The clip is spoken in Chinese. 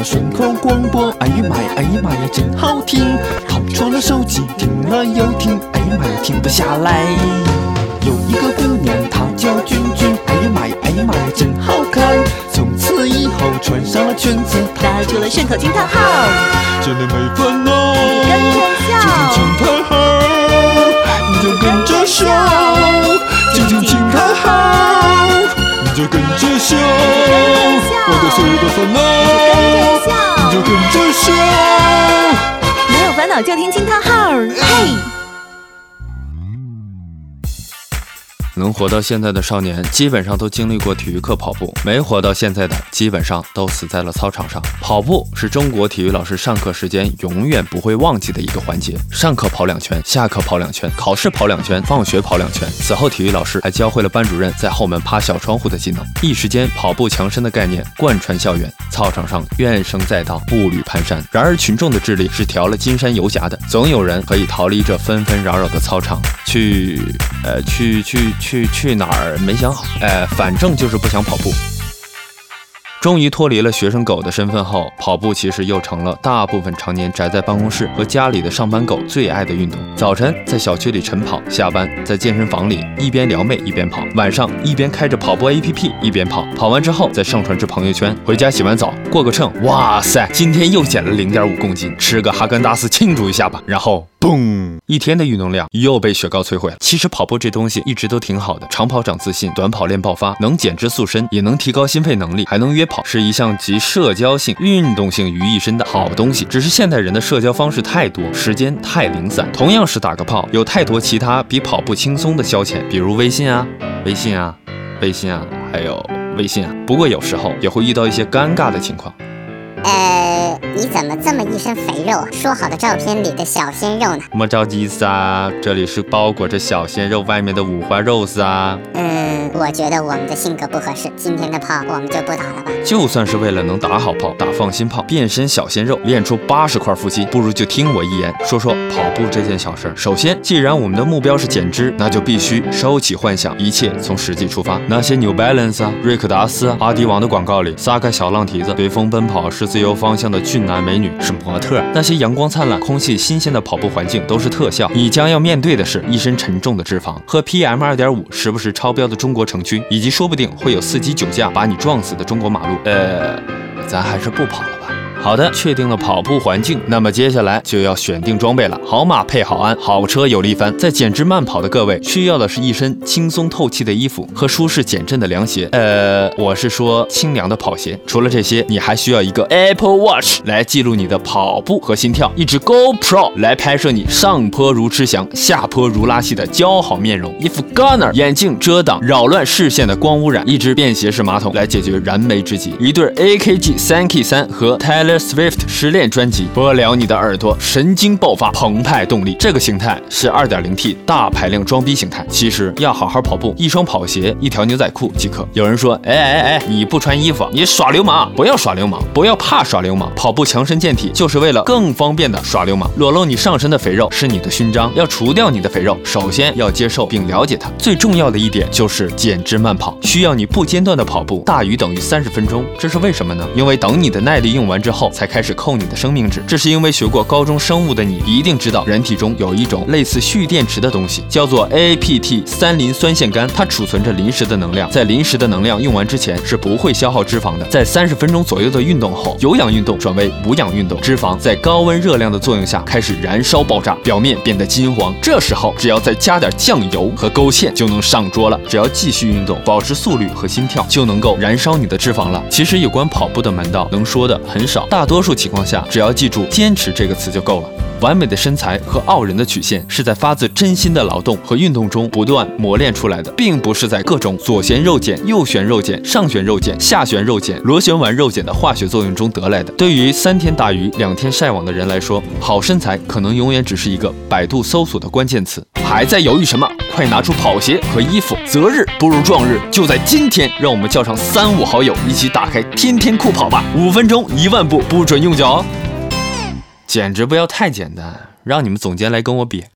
着顺口广播，哎呀妈呀，哎呀妈呀，真好听！掏出了手机，听了又听，哎呀妈呀，停不下来。有一个姑娘，她叫君君，哎呀妈呀，哎呀妈呀，真好看！从此以后穿上了裙子，打出了顺口惊叹号，真的没烦恼。跟着笑，就跟着笑。没有烦恼就听惊叹号，嘿。能活到现在的少年，基本上都经历过体育课跑步；没活到现在的，基本上都死在了操场上。跑步是中国体育老师上课时间永远不会忘记的一个环节。上课跑两圈，下课跑两圈，考试跑两圈，放学跑两圈。此后，体育老师还教会了班主任在后门趴小窗户的技能。一时间，跑步强身的概念贯穿校园，操场上怨声载道，步履蹒跚。然而，群众的智力是调了金山游侠的，总有人可以逃离这纷纷扰扰的操场，去，呃，去去去去哪儿没想好，呃，反正就是不想跑步。终于脱离了学生狗的身份后，跑步其实又成了大部分常年宅在办公室和家里的上班狗最爱的运动。早晨在小区里晨跑，下班在健身房里一边撩妹一边跑，晚上一边开着跑步 APP 一边跑，跑完之后再上传至朋友圈。回家洗完澡过个秤，哇塞，今天又减了零点五公斤，吃个哈根达斯庆祝一下吧。然后嘣，一天的运动量又被雪糕摧毁了。其实跑步这东西一直都挺好的，长跑长自信，短跑练爆发，能减脂塑身，也能提高心肺能力，还能约跑，是一项集社交性、运动性于一身的好东西。只是现代人的社交方式太多，时间太零散。同样是打个炮，有太多其他比跑步轻松的消遣，比如微信啊、微信啊、微信啊，还有微信啊。不过有时候也会遇到一些尴尬的情况。呃，你怎么这么一身肥肉啊？说好的照片里的小鲜肉呢？莫着急撒，这里是包裹着小鲜肉外面的五花肉撒。嗯，我觉得我们的性格不合适，今天的炮我们就不打了吧。就算是为了能打好炮、打放心炮、变身小鲜肉、练出八十块腹肌，不如就听我一言，说说跑步这件小事。首先，既然我们的目标是减脂，那就必须收起幻想，一切从实际出发。那些 New Balance 啊、瑞克达斯啊、阿迪王的广告里撒开小浪蹄子、随风奔跑是自由方向的俊男美女是模特，那些阳光灿烂、空气新鲜的跑步环境都是特效。你将要面对的是一身沉重的脂肪和 PM 二点五时不时超标的中国城区，以及说不定会有司机酒驾把你撞死的中国马路。呃，咱还是不跑了。好的，确定了跑步环境，那么接下来就要选定装备了。好马配好鞍，好车有力帆。在减脂慢跑的各位，需要的是一身轻松透气的衣服和舒适减震的凉鞋。呃，我是说清凉的跑鞋。除了这些，你还需要一个 Apple Watch 来记录你的跑步和心跳，一支 GoPro 来拍摄你上坡如吃翔，下坡如拉稀的姣好面容，一副 Gunner 眼镜遮挡扰乱视线的光污染，一只便携式马桶来解决燃眉之急，一对 AKG 三 K 三和 Tyler The Swift 失恋专辑，播了你的耳朵，神经爆发，澎湃动力。这个形态是 2.0T 大排量装逼形态。其实要好好跑步，一双跑鞋，一条牛仔裤即可。有人说，哎哎哎，你不穿衣服，你耍流氓！不要耍流氓，不要怕耍流氓。跑步强身健体，就是为了更方便的耍流氓。裸露你上身的肥肉是你的勋章，要除掉你的肥肉，首先要接受并了解它。最重要的一点就是减脂慢跑，需要你不间断的跑步，大于等于三十分钟。这是为什么呢？因为等你的耐力用完之后，后才开始扣你的生命值。这是因为学过高中生物的你一定知道，人体中有一种类似蓄电池的东西，叫做 APT 三磷酸腺苷，它储存着临时的能量，在临时的能量用完之前是不会消耗脂肪的。在三十分钟左右的运动后，有氧运动转为无氧运动，脂肪在高温热量的作用下开始燃烧爆炸，表面变得金黄。这时候只要再加点酱油和勾芡就能上桌了。只要继续运动，保持速率和心跳，就能够燃烧你的脂肪了。其实有关跑步的门道能说的很少，大多数情况下，只要记住“坚持”这个词就够了。完美的身材和傲人的曲线是在发自真心的劳动和运动中不断磨练出来的，并不是在各种左旋肉碱、右旋肉碱、上旋肉碱、下旋肉碱、螺旋丸肉碱的化学作用中得来的。对于三天打鱼两天晒网的人来说，好身材可能永远只是一个百度搜索的关键词。还在犹豫什么？快拿出跑鞋和衣服！择日不如撞日，就在今天，让我们叫上三五好友一起打开天天酷跑吧！五分钟一万步，不准用脚。简直不要太简单，让你们总监来跟我比。